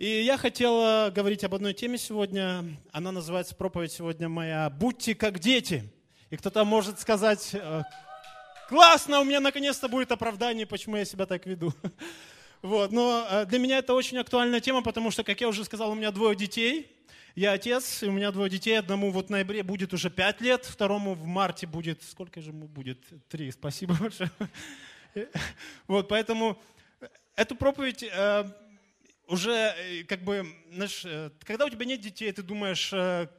И я хотел говорить об одной теме сегодня. Она называется проповедь сегодня моя «Будьте как дети». И кто-то может сказать, э, классно, у меня наконец-то будет оправдание, почему я себя так веду. Вот. Но э, для меня это очень актуальная тема, потому что, как я уже сказал, у меня двое детей. Я отец, и у меня двое детей. Одному вот в ноябре будет уже пять лет, второму в марте будет... Сколько же ему будет? Три. Спасибо большое. Вот, поэтому эту проповедь э, уже э, как бы, знаешь, когда у тебя нет детей, ты думаешь,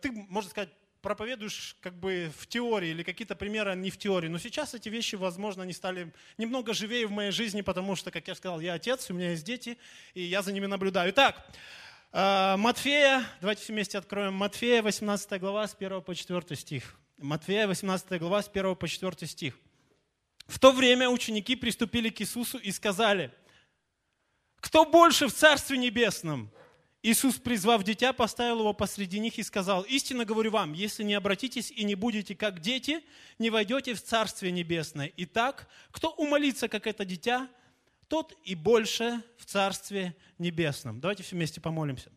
ты, можно сказать, проповедуешь как бы в теории или какие-то примеры не в теории. Но сейчас эти вещи, возможно, они стали немного живее в моей жизни, потому что, как я сказал, я отец, у меня есть дети, и я за ними наблюдаю. Итак, э, Матфея, давайте все вместе откроем. Матфея, 18 глава, с 1 по 4 стих. Матфея, 18 глава, с 1 по 4 стих. В то время ученики приступили к Иисусу и сказали, кто больше в Царстве Небесном? Иисус, призвав дитя, поставил его посреди них и сказал, «Истинно говорю вам, если не обратитесь и не будете как дети, не войдете в Царствие Небесное. Итак, кто умолится, как это дитя, тот и больше в Царстве Небесном». Давайте все вместе помолимся.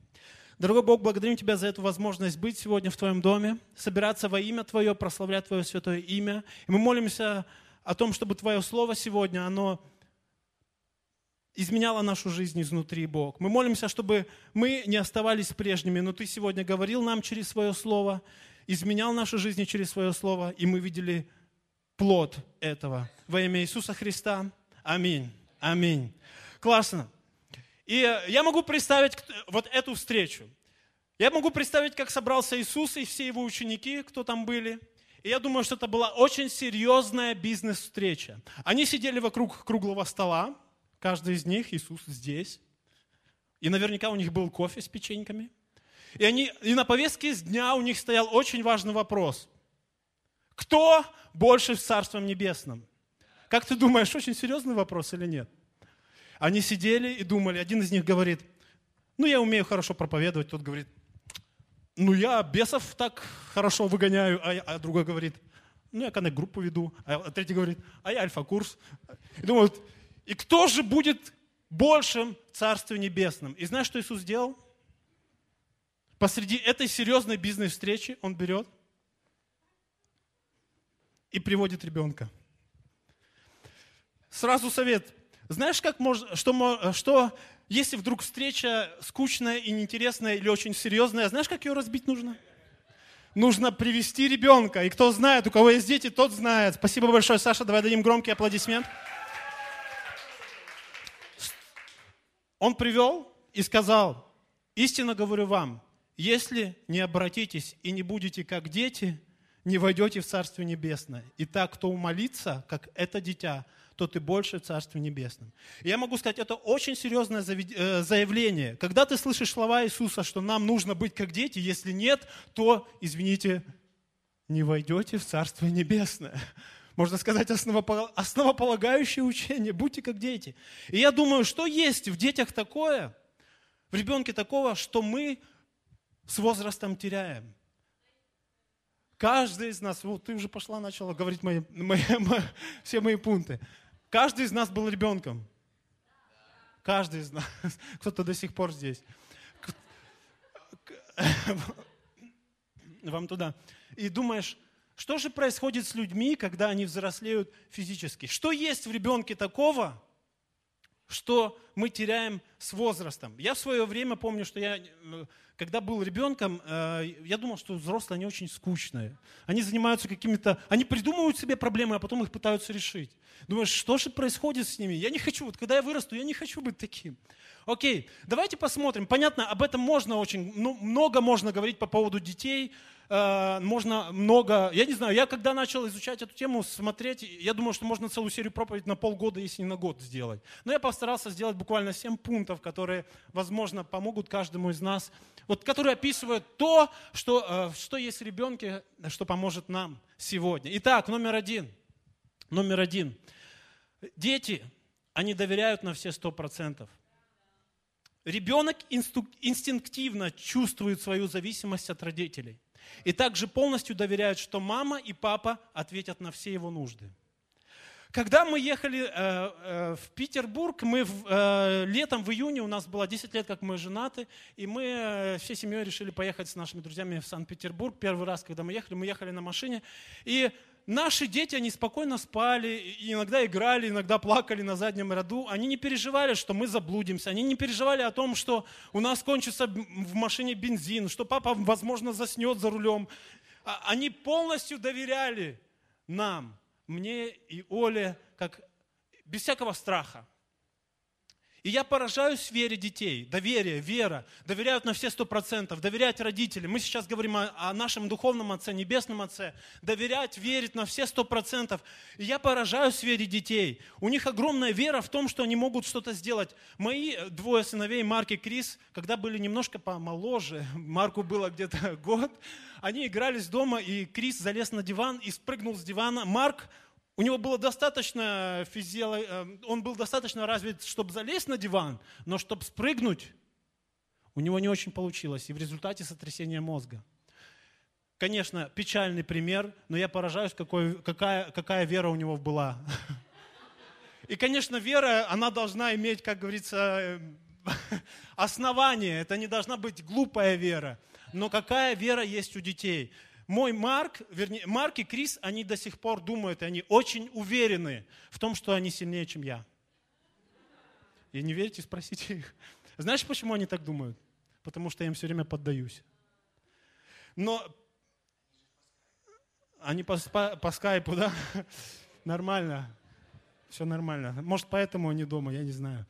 Дорогой Бог, благодарим Тебя за эту возможность быть сегодня в Твоем доме, собираться во имя Твое, прославлять Твое святое имя. И мы молимся о том, чтобы Твое Слово сегодня, оно изменяла нашу жизнь изнутри, Бог. Мы молимся, чтобы мы не оставались прежними, но Ты сегодня говорил нам через свое слово, изменял нашу жизнь через свое слово, и мы видели плод этого. Во имя Иисуса Христа. Аминь. Аминь. Классно. И я могу представить вот эту встречу. Я могу представить, как собрался Иисус и все его ученики, кто там были. И я думаю, что это была очень серьезная бизнес-встреча. Они сидели вокруг круглого стола, Каждый из них, Иисус здесь. И наверняка у них был кофе с печеньками. И, они, и на повестке дня у них стоял очень важный вопрос. Кто больше в Царством Небесном? Как ты думаешь, очень серьезный вопрос или нет? Они сидели и думали. Один из них говорит, ну я умею хорошо проповедовать. Тот говорит, ну я бесов так хорошо выгоняю. А, а другой говорит, ну я коннект-группу веду. А третий говорит, а я альфа-курс. И думают, и кто же будет большим в Царстве Небесном? И знаешь, что Иисус сделал? Посреди этой серьезной бизнес-встречи он берет и приводит ребенка. Сразу совет. Знаешь, как можно, что, что если вдруг встреча скучная и неинтересная или очень серьезная, знаешь, как ее разбить нужно? Нужно привести ребенка. И кто знает, у кого есть дети, тот знает. Спасибо большое, Саша. Давай дадим громкий аплодисмент. Он привел и сказал, истинно говорю вам, если не обратитесь и не будете как дети, не войдете в Царство Небесное. И так, кто умолится, как это дитя, тот и больше в Царстве Небесном. Я могу сказать, это очень серьезное э, заявление. Когда ты слышишь слова Иисуса, что нам нужно быть как дети, если нет, то, извините, не войдете в Царство Небесное можно сказать, основополагающее учение. Будьте как дети. И я думаю, что есть в детях такое, в ребенке такого, что мы с возрастом теряем. Каждый из нас, вот ты уже пошла, начала говорить мои, мои, мои, все мои пункты. Каждый из нас был ребенком. Каждый из нас. Кто-то до сих пор здесь. Вам туда. И думаешь, что же происходит с людьми, когда они взрослеют физически? Что есть в ребенке такого, что мы теряем с возрастом? Я в свое время помню, что я, э, когда был ребенком, э, я думал, что взрослые, они очень скучные. Они занимаются какими-то, они придумывают себе проблемы, а потом их пытаются решить. Думаешь, что же происходит с ними? Я не хочу, вот когда я вырасту, я не хочу быть таким. Окей, давайте посмотрим. Понятно, об этом можно очень, ну, много можно говорить по поводу детей, Э, можно много, я не знаю, я когда начал изучать эту тему, смотреть, я думал, что можно целую серию проповедей на полгода, если не на год сделать. Но я постарался сделать буквально 7 пунктов, которые, возможно, помогут каждому из нас, вот, которые описывают то, что, э, что есть в ребенке, что поможет нам сегодня. Итак, номер один. Номер один. Дети, они доверяют на все сто процентов. Ребенок инстинктивно чувствует свою зависимость от родителей. И также полностью доверяют, что мама и папа ответят на все его нужды. Когда мы ехали э, э, в Петербург, мы в, э, летом, в июне, у нас было 10 лет, как мы женаты, и мы э, всей семьей решили поехать с нашими друзьями в Санкт-Петербург. Первый раз, когда мы ехали, мы ехали на машине, и наши дети, они спокойно спали, иногда играли, иногда плакали на заднем ряду. Они не переживали, что мы заблудимся. Они не переживали о том, что у нас кончится в машине бензин, что папа, возможно, заснет за рулем. А, они полностью доверяли нам мне и Оле, как без всякого страха. И я поражаюсь вере детей, доверие, вера, доверяют на все сто процентов, доверять родителям. Мы сейчас говорим о, о нашем духовном отце, небесном отце. Доверять, верить на все сто процентов. И я поражаюсь вере детей. У них огромная вера в том, что они могут что-то сделать. Мои двое сыновей, Марк и Крис, когда были немножко помоложе, Марку было где-то год, они игрались дома, и Крис залез на диван и спрыгнул с дивана. Марк у него было достаточно физиолог... Э, он был достаточно развит, чтобы залезть на диван, но чтобы спрыгнуть, у него не очень получилось. И в результате сотрясения мозга. Конечно, печальный пример, но я поражаюсь, какой, какая, какая вера у него была. И, конечно, вера, она должна иметь, как говорится, основание. Это не должна быть глупая вера. Но какая вера есть у детей? Мой Марк, вернее, Марк и Крис, они до сих пор думают, и они очень уверены в том, что они сильнее, чем я. И не верите, спросите их. Знаешь, почему они так думают? Потому что я им все время поддаюсь. Но они по, по, по скайпу, да? Нормально. Все нормально. Может, поэтому они дома, я не знаю.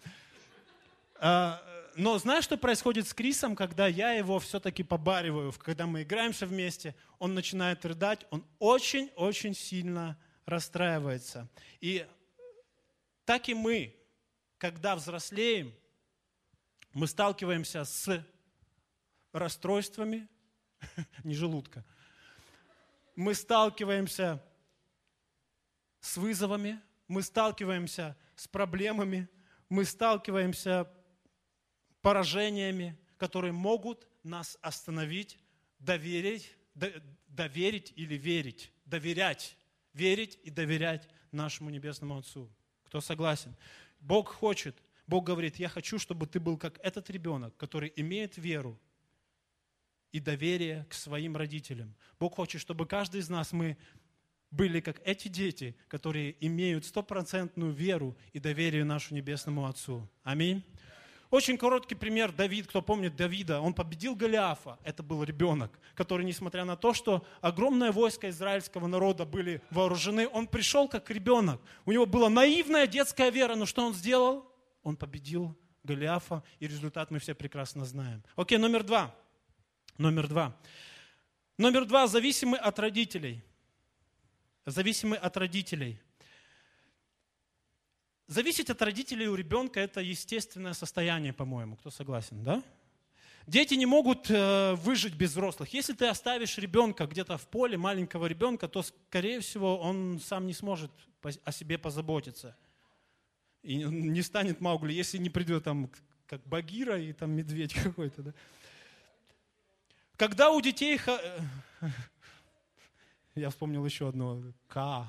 А, но знаешь, что происходит с Крисом, когда я его все-таки побариваю, когда мы играемся вместе, он начинает рыдать, он очень-очень сильно расстраивается. И так и мы, когда взрослеем, мы сталкиваемся с расстройствами, не желудка, мы сталкиваемся с вызовами, мы сталкиваемся с проблемами, мы сталкиваемся поражениями, которые могут нас остановить, доверить, доверить или верить, доверять, верить и доверять нашему Небесному Отцу. Кто согласен? Бог хочет, Бог говорит, я хочу, чтобы ты был как этот ребенок, который имеет веру и доверие к своим родителям. Бог хочет, чтобы каждый из нас мы были как эти дети, которые имеют стопроцентную веру и доверие нашему Небесному Отцу. Аминь. Очень короткий пример. Давид, кто помнит Давида, он победил Голиафа. Это был ребенок, который, несмотря на то, что огромное войско израильского народа были вооружены, он пришел как ребенок. У него была наивная детская вера, но что он сделал? Он победил Голиафа, и результат мы все прекрасно знаем. Окей, номер два. Номер два. Номер два, зависимый от родителей. Зависимый от родителей. Зависеть от родителей у ребенка – это естественное состояние, по-моему. Кто согласен, да? Дети не могут э, выжить без взрослых. Если ты оставишь ребенка где-то в поле, маленького ребенка, то, скорее всего, он сам не сможет о себе позаботиться. И не станет Маугли, если не придет там как Багира и там медведь какой-то. Да? Когда у детей я вспомнил еще одно. К.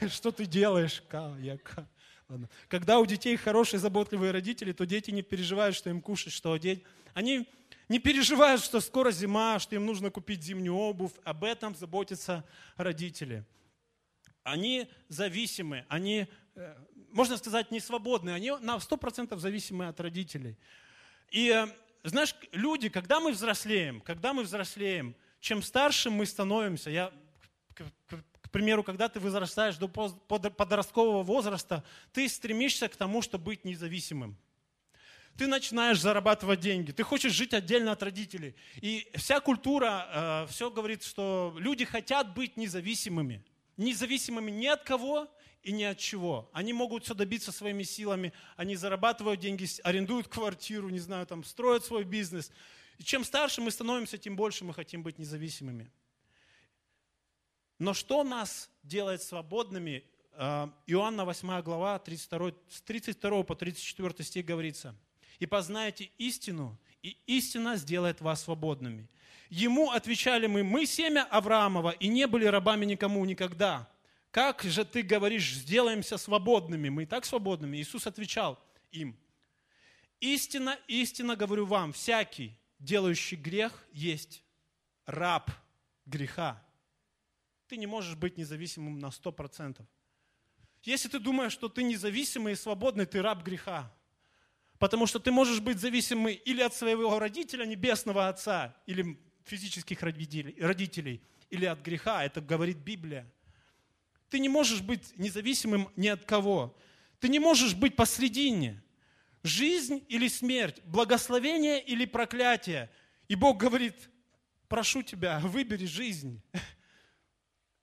Что ты делаешь? К. Я К. Ладно. Когда у детей хорошие, заботливые родители, то дети не переживают, что им кушать, что одеть. Они не переживают, что скоро зима, что им нужно купить зимнюю обувь. Об этом заботятся родители. Они зависимы, они, э, можно сказать, не свободны. Они на 100% зависимы от родителей. И э, знаешь, люди, когда мы взрослеем, когда мы взрослеем, чем старше мы становимся, я, к, к, к примеру, когда ты возрастаешь до подросткового возраста, ты стремишься к тому, чтобы быть независимым. Ты начинаешь зарабатывать деньги, ты хочешь жить отдельно от родителей. И вся культура, э, все говорит, что люди хотят быть независимыми. Независимыми ни от кого и ни от чего. Они могут все добиться своими силами, они зарабатывают деньги, арендуют квартиру, не знаю, там, строят свой бизнес. Чем старше мы становимся, тем больше мы хотим быть независимыми. Но что нас делает свободными? А, Иоанна 8 глава, 32, с 32 по 34 стих говорится. «И познаете истину, и истина сделает вас свободными». Ему отвечали мы, мы семя Авраамова, и не были рабами никому никогда. как же ты говоришь, сделаемся свободными? Мы и так свободными. Иисус отвечал им, истинно, истинно говорю вам, всякий, делающий грех, есть раб греха. Ты не можешь быть независимым на сто процентов. Если ты думаешь, что ты независимый и свободный, ты раб греха. Потому что ты можешь быть зависимый или от своего родителя, небесного отца, или физических родителей, или от греха. Это говорит Библия. Ты не можешь быть независимым ни от кого. Ты не можешь быть посредине. Жизнь или смерть, благословение или проклятие. И Бог говорит, прошу тебя, выбери жизнь.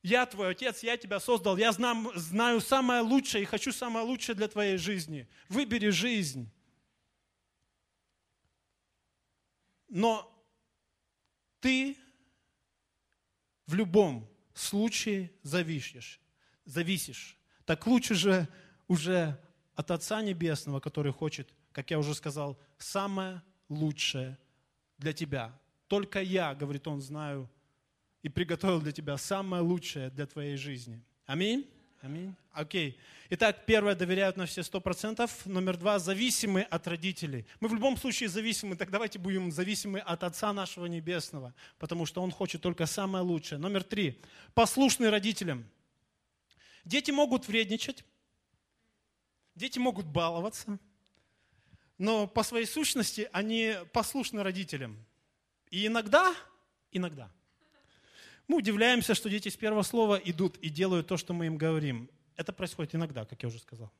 Я твой отец, я тебя создал, я знаю, знаю самое лучшее и хочу самое лучшее для твоей жизни. Выбери жизнь. Но ты в любом случае зависишь. зависишь. Так лучше же уже от Отца Небесного, который хочет, как я уже сказал, самое лучшее для тебя. Только я, говорит он, знаю и приготовил для тебя самое лучшее для твоей жизни. Аминь. Аминь. Окей. Итак, первое, доверяют на все сто процентов. Номер два, зависимы от родителей. Мы в любом случае зависимы, так давайте будем зависимы от Отца нашего Небесного, потому что Он хочет только самое лучшее. Номер три, послушны родителям. Дети могут вредничать, дети могут баловаться, но по своей сущности они послушны родителям. И иногда, иногда – мы удивляемся, что дети с первого слова идут и делают то, что мы им говорим. Это происходит иногда, как я уже сказал.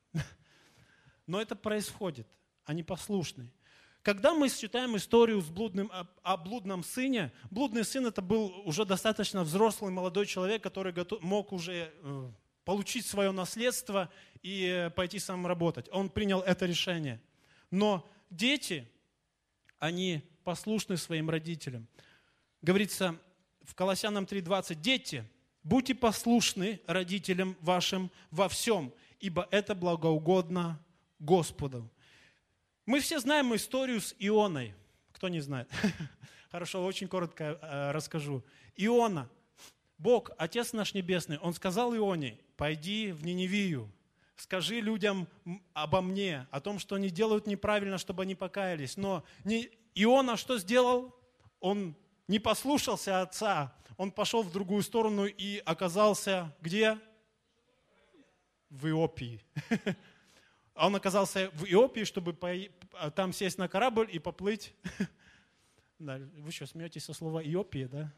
Но это происходит. Они послушны. Когда мы читаем историю с блудным, о, о блудном сыне, блудный сын это был уже достаточно взрослый молодой человек, который готов, мог уже э, получить свое наследство и э, пойти сам работать. Он принял это решение. Но дети, они послушны своим родителям. Говорится, в Колоссянам 3.20, «Дети, будьте послушны родителям вашим во всем, ибо это благоугодно Господу». Мы все знаем историю с Ионой. Кто не знает? Хорошо, очень коротко э, расскажу. Иона, Бог, Отец наш Небесный, Он сказал Ионе, пойди в Ниневию, скажи людям обо мне, о том, что они делают неправильно, чтобы они покаялись. Но не... Иона что сделал? Он не послушался отца, он пошел в другую сторону и оказался где? В Иопии. Он оказался в Иопии, чтобы там сесть на корабль и поплыть. Вы что, смеетесь со слова Иопия, да?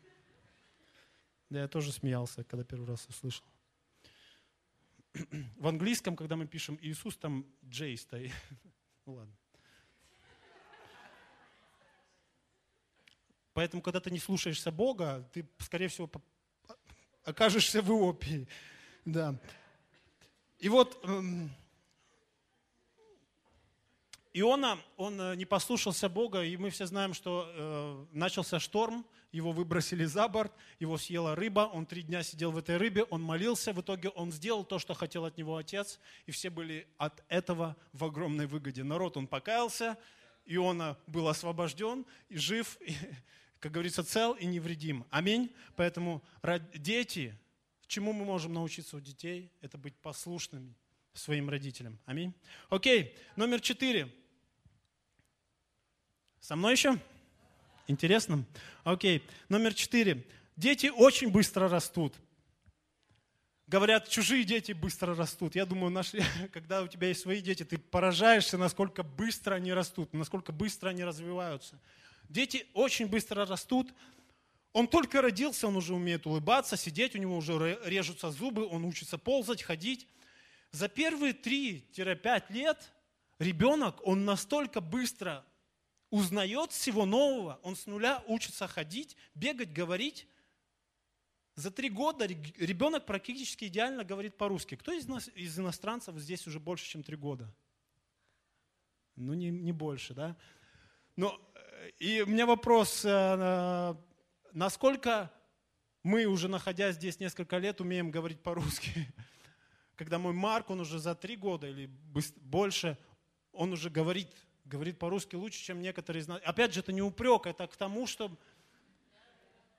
Да, я тоже смеялся, когда первый раз услышал. В английском, когда мы пишем Иисус, там Джей стоит. Ну ладно. Поэтому, когда ты не слушаешься Бога, ты, скорее всего, окажешься в Иопии. Да. И вот эм, Иона, он э, не послушался Бога, и мы все знаем, что э, начался шторм, его выбросили за борт, его съела рыба, он три дня сидел в этой рыбе, он молился, в итоге он сделал то, что хотел от него отец, и все были от этого в огромной выгоде. Народ, он покаялся, Иона был освобожден и жив, как говорится, цел и невредим. Аминь. Поэтому дети, чему мы можем научиться у детей, это быть послушными своим родителям. Аминь. Окей, номер четыре. Со мной еще? Интересно? Окей, номер четыре. Дети очень быстро растут. Говорят, чужие дети быстро растут. Я думаю, наши, когда у тебя есть свои дети, ты поражаешься, насколько быстро они растут, насколько быстро они развиваются. Дети очень быстро растут. Он только родился, он уже умеет улыбаться, сидеть, у него уже режутся зубы, он учится ползать, ходить. За первые 3-5 лет ребенок, он настолько быстро узнает всего нового, он с нуля учится ходить, бегать, говорить. За три года ребенок практически идеально говорит по-русски. Кто из, нас, из иностранцев здесь уже больше, чем три года? Ну, не, не больше, да? Но и у меня вопрос, э, насколько мы, уже находясь здесь несколько лет, умеем говорить по-русски? Когда мой Марк, он уже за три года или больше, он уже говорит, говорит по-русски лучше, чем некоторые из нас. Опять же, это не упрек, это к тому, что...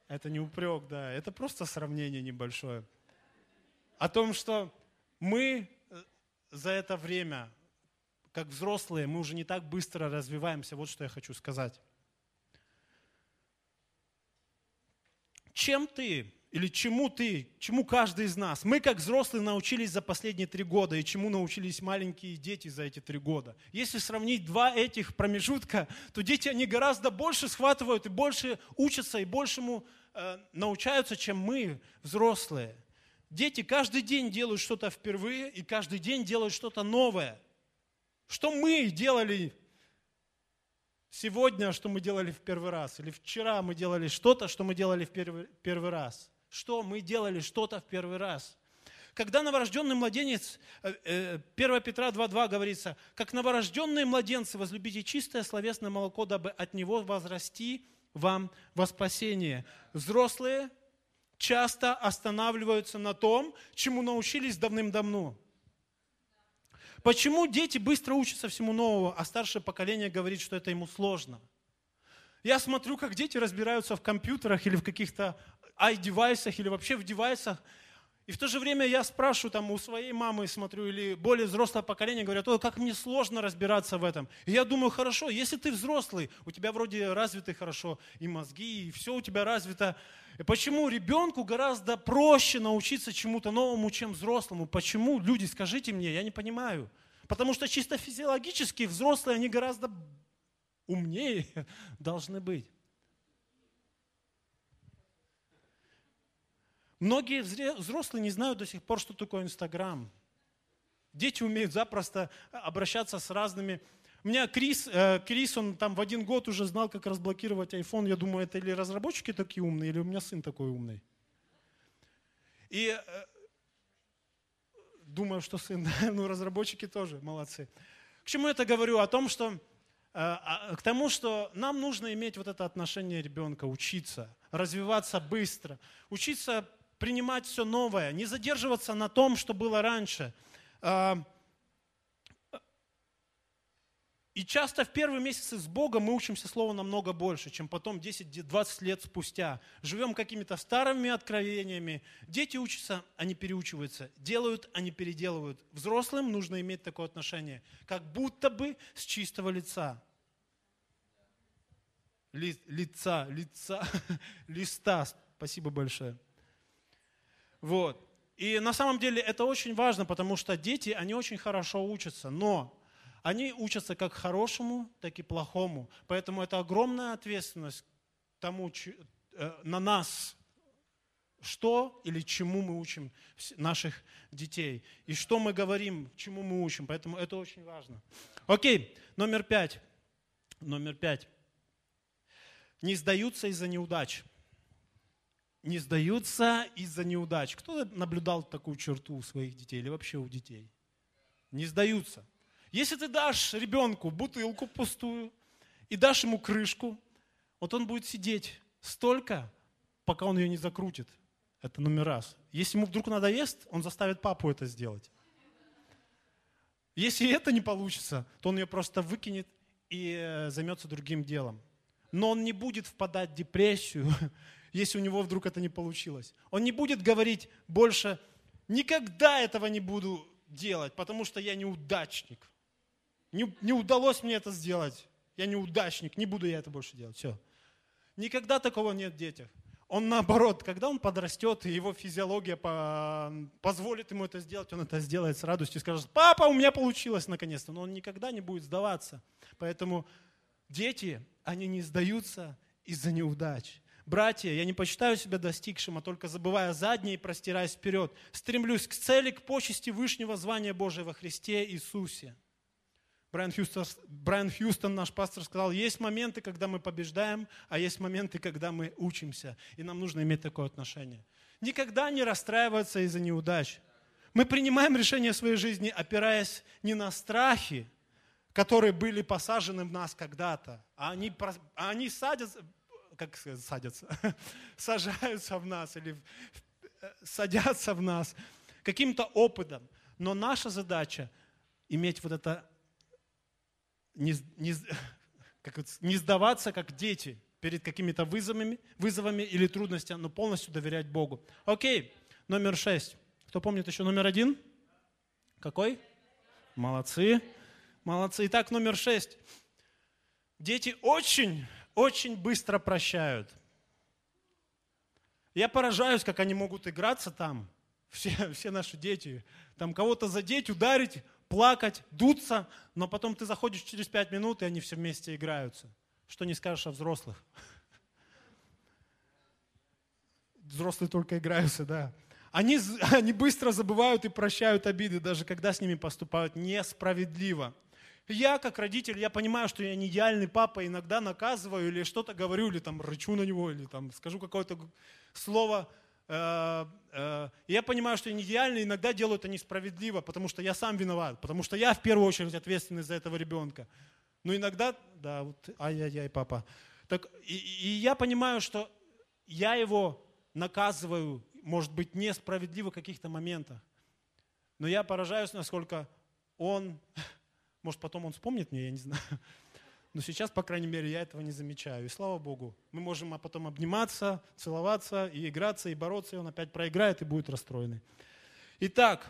Это не упрек, да, это просто сравнение небольшое. о том, что мы э, за это время, как взрослые, мы уже не так быстро развиваемся. Вот что я хочу сказать. Чем ты или чему ты, чему каждый из нас, мы как взрослые научились за последние три года и чему научились маленькие дети за эти три года. Если сравнить два этих промежутка, то дети, они гораздо больше схватывают и больше учатся и большему э, научаются, чем мы, взрослые. Дети каждый день делают что-то впервые и каждый день делают что-то новое. Что мы делали сегодня, что мы делали в первый раз, или вчера мы делали что-то, что мы делали в первый, первый раз. Что мы делали что-то в первый раз. Когда новорожденный младенец, 1 э, э, Петра 2.2 говорится, как новорожденные младенцы возлюбите чистое словесное молоко, дабы от него возрасти вам во спасение. Взрослые часто останавливаются на том, чему научились давным-давно. Почему дети быстро учатся всему новому, а старшее поколение говорит, что это ему сложно? Я смотрю, как дети разбираются в компьютерах или в каких-то i-девайсах или вообще в девайсах, и в то же время я спрашиваю там у своей мамы, смотрю, или более взрослое поколение, говорят, о, как мне сложно разбираться в этом. И я думаю, хорошо, если ты взрослый, у тебя вроде развиты хорошо и мозги, и все у тебя развито. И почему ребенку гораздо проще научиться чему-то новому, чем взрослому? Почему? Люди, скажите мне, я не понимаю. Потому что чисто физиологически взрослые, они гораздо умнее должны быть. Многие взрослые не знают до сих пор, что такое Инстаграм. Дети умеют запросто обращаться с разными. У меня Крис, э, Крис, он там в один год уже знал, как разблокировать iPhone. Я думаю, это или разработчики такие умные, или у меня сын такой умный. И э, думаю, что сын, ну разработчики тоже молодцы. К чему это говорю? О том, что э, к тому, что нам нужно иметь вот это отношение ребенка, учиться, развиваться быстро, учиться принимать все новое, не задерживаться на том, что было раньше. А, и часто в первые месяцы с Богом мы учимся Слову намного больше, чем потом 10-20 лет спустя. Живем какими-то старыми откровениями. Дети учатся, они переучиваются. Делают, они переделывают. Взрослым нужно иметь такое отношение, как будто бы с чистого лица. Ли, лица, лица, листа. Спасибо большое. Вот. И на самом деле это очень важно, потому что дети, они очень хорошо учатся, но они учатся как хорошему, так и плохому. Поэтому это огромная ответственность тому, э, на нас, что или чему мы учим наших детей. И что мы говорим, чему мы учим. Поэтому это очень важно. Окей, номер пять. Номер пять. Не сдаются из-за неудач не сдаются из-за неудач. Кто наблюдал такую черту у своих детей или вообще у детей? Не сдаются. Если ты дашь ребенку бутылку пустую и дашь ему крышку, вот он будет сидеть столько, пока он ее не закрутит. Это номер раз. Если ему вдруг надоест, он заставит папу это сделать. Если это не получится, то он ее просто выкинет и э, займется другим делом. Но он не будет впадать в депрессию если у него вдруг это не получилось. Он не будет говорить больше, никогда этого не буду делать, потому что я неудачник. Не, не удалось мне это сделать. Я неудачник, не буду я это больше делать. Все. Никогда такого нет в детях. Он наоборот, когда он подрастет, и его физиология по, позволит ему это сделать, он это сделает с радостью и скажет, папа, у меня получилось наконец-то. Но он никогда не будет сдаваться. Поэтому дети, они не сдаются из-за неудач. Братья, я не почитаю себя достигшим, а только забывая заднее и простираясь вперед. Стремлюсь к цели, к почести Вышнего звания Божия во Христе Иисусе. Брайан Хьюстон, Брайан Хьюстон, наш пастор, сказал, есть моменты, когда мы побеждаем, а есть моменты, когда мы учимся. И нам нужно иметь такое отношение. Никогда не расстраиваться из-за неудач. Мы принимаем решения в своей жизни, опираясь не на страхи, которые были посажены в нас когда-то, а они, а они садятся, как садятся, сажаются в нас или э, садятся в нас каким-то опытом. Но наша задача иметь вот это, не, не, как не сдаваться как дети перед какими-то вызовами, вызовами или трудностями, но полностью доверять Богу. Окей, номер шесть. Кто помнит еще номер один? Какой? Молодцы. Молодцы. Итак, номер шесть. Дети очень, очень быстро прощают. Я поражаюсь, как они могут играться там, все, все наши дети. Там кого-то задеть, ударить, плакать, дуться, но потом ты заходишь через пять минут, и они все вместе играются. Что не скажешь о взрослых? Взрослые только играются, да. Они, они быстро забывают и прощают обиды, даже когда с ними поступают несправедливо. Я, как родитель, я понимаю, что я не идеальный папа, иногда наказываю или что-то говорю, или там рычу на него, или там скажу какое-то слово. Э, э, я понимаю, что я не идеальный, иногда делаю это несправедливо, потому что я сам виноват, потому что я в первую очередь ответственный за этого ребенка. Но иногда, да, вот, ай-яй-яй, папа. Так, и, и я понимаю, что я его наказываю, может быть, несправедливо в каких-то моментах. Но я поражаюсь, насколько он, может, потом он вспомнит мне, я не знаю. Но сейчас, по крайней мере, я этого не замечаю. И слава Богу, мы можем а потом обниматься, целоваться и играться, и бороться, и он опять проиграет и будет расстроенный. Итак,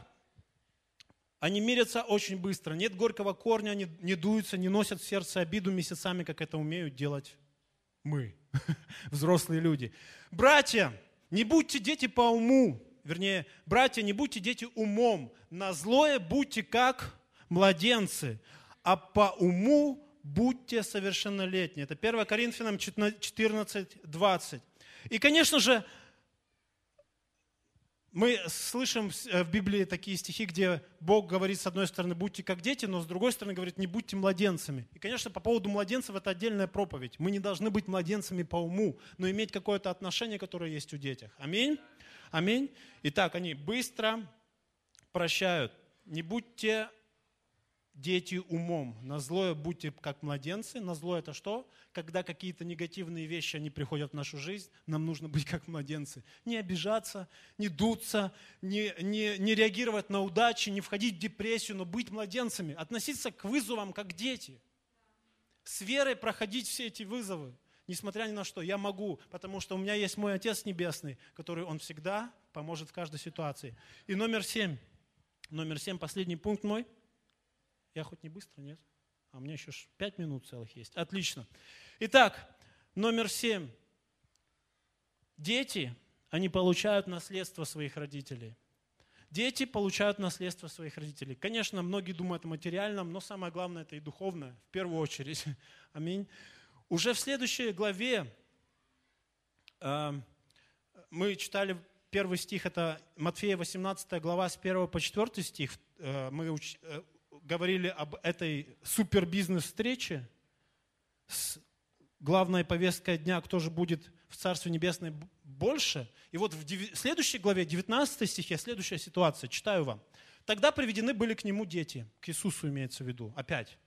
они мирятся очень быстро. Нет горького корня, они не дуются, не носят в сердце обиду месяцами, как это умеют делать мы, взрослые люди. Братья, не будьте дети по уму, вернее, братья, не будьте дети умом, на злое будьте как младенцы, а по уму будьте совершеннолетние. Это 1 Коринфянам 14, 20. И, конечно же, мы слышим э, в Библии такие стихи, где Бог говорит, с одной стороны, будьте как дети, но с другой стороны говорит, не будьте младенцами. И, конечно, по поводу младенцев это отдельная проповедь. Мы не должны быть младенцами по уму, но иметь какое-то отношение, которое есть у детях. Аминь? Аминь. Итак, они быстро прощают. Не будьте дети умом. На злое будьте как младенцы. На зло это что? Когда какие-то негативные вещи, они приходят в нашу жизнь, нам нужно быть как младенцы. Не обижаться, не дуться, не, не, не реагировать на удачи, не входить в депрессию, но быть младенцами. Относиться к вызовам как дети. С верой проходить все эти вызовы. Несмотря ни на что, я могу, потому что у меня есть мой Отец Небесный, который Он всегда поможет в каждой ситуации. И номер семь. Номер семь, последний пункт мой – я хоть не быстро, нет? А у меня еще пять минут целых есть. Отлично. Итак, номер семь. Дети, они получают наследство своих родителей. Дети получают наследство своих родителей. Конечно, многие думают о материальном, но самое главное это и духовное, в первую очередь. Аминь. Уже в следующей главе э, мы читали первый стих, это Матфея 18 глава с 1 по 4 стих. Э, мы уч, э, говорили об этой супербизнес-встрече с главной повесткой дня, кто же будет в Царстве Небесное больше. И вот в следующей главе, 19 стихе, следующая ситуация, читаю вам. Тогда приведены были к нему дети, к Иисусу имеется в виду, опять.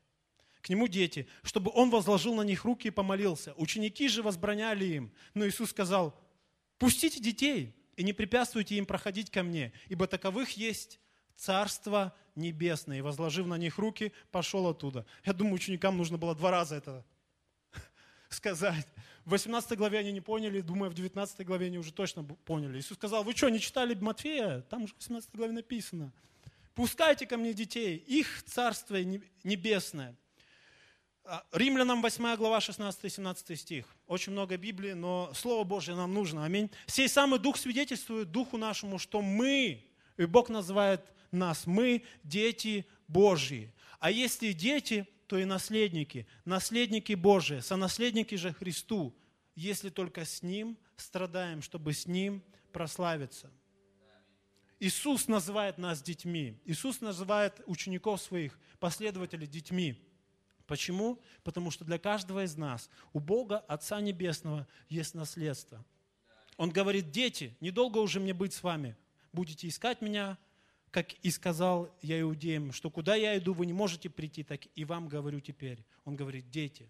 К нему дети, чтобы он возложил на них руки и помолился. Ученики же возбраняли им. Но Иисус сказал, пустите детей и не препятствуйте им проходить ко мне, ибо таковых есть Царство Небесное. И возложив на них руки, пошел оттуда. Я думаю, ученикам нужно было два раза это сказать. В 18 главе они не поняли, думаю, в 19 главе они уже точно поняли. Иисус сказал, вы что, не читали Матфея? Там уже в 18 главе написано. Пускайте ко мне детей, их Царство Небесное. А, Римлянам 8 глава 16-17 стих. Очень много Библии, но Слово Божье нам нужно. Аминь. Сей самый Дух свидетельствует Духу нашему, что мы, и Бог называет нас. Мы дети Божьи. А если дети, то и наследники. Наследники Божии, сонаследники же Христу, если только с Ним страдаем, чтобы с Ним прославиться. Иисус называет нас детьми. Иисус называет учеников своих, последователей детьми. Почему? Потому что для каждого из нас у Бога, Отца Небесного, есть наследство. Он говорит, дети, недолго уже мне быть с вами. Будете искать меня, как и сказал я иудеям, что куда я иду, вы не можете прийти, так и вам говорю теперь. Он говорит, дети.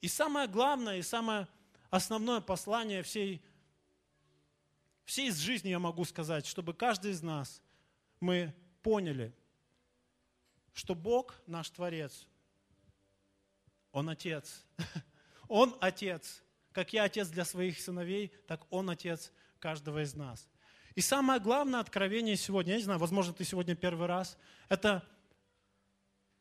И самое главное, и самое основное послание всей, всей жизни, я могу сказать, чтобы каждый из нас, мы поняли, что Бог наш Творец, Он Отец. Он Отец. Как я Отец для своих сыновей, так Он Отец каждого из нас. И самое главное откровение сегодня, я не знаю, возможно, ты сегодня первый раз, это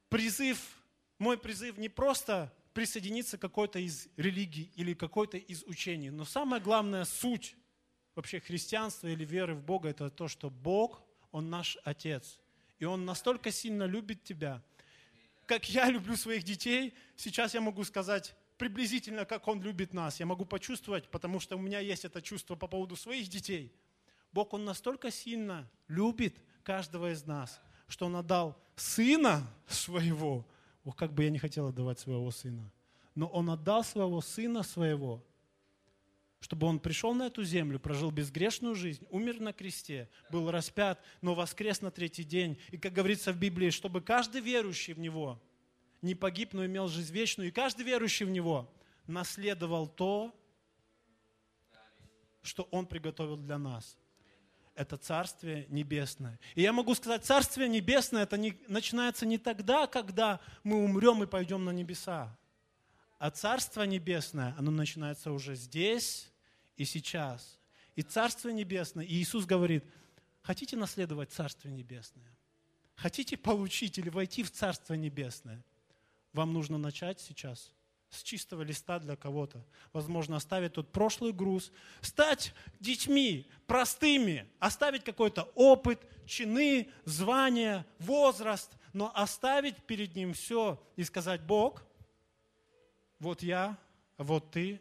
призыв, мой призыв не просто присоединиться к какой-то из религий или какой-то из учений, но самая главная суть вообще христианства или веры в Бога, это то, что Бог, Он наш Отец. И Он настолько сильно любит тебя, как я люблю своих детей, сейчас я могу сказать приблизительно, как Он любит нас. Я могу почувствовать, потому что у меня есть это чувство по поводу своих детей. Бог, Он настолько сильно любит каждого из нас, что Он отдал Сына Своего. Ох, как бы я не хотел отдавать своего Сына. Но Он отдал своего Сына Своего – чтобы он пришел на эту землю, прожил безгрешную жизнь, умер на кресте, был распят, но воскрес на третий день. И, как говорится в Библии, чтобы каждый верующий в Него не погиб, но имел жизнь вечную, и каждый верующий в Него наследовал то, что Он приготовил для нас. Это Царствие Небесное. И я могу сказать, Царствие Небесное, это не, начинается не тогда, когда мы умрем и пойдем на небеса. А Царство Небесное, оно начинается уже здесь, и сейчас. И Царство Небесное, и Иисус говорит, хотите наследовать Царство Небесное? Хотите получить или войти в Царство Небесное? Вам нужно начать сейчас с чистого листа для кого-то. Возможно, оставить тот прошлый груз, стать детьми простыми, оставить какой-то опыт, чины, звания, возраст, но оставить перед ним все и сказать, Бог, вот я, вот ты,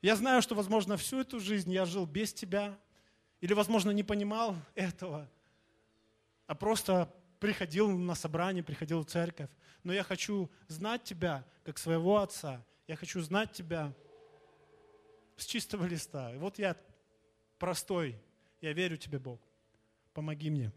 я знаю, что, возможно, всю эту жизнь я жил без тебя, или, возможно, не понимал этого, а просто приходил на собрание, приходил в церковь. Но я хочу знать тебя как своего отца. Я хочу знать тебя с чистого листа. И вот я простой. Я верю тебе, Бог. Помоги мне.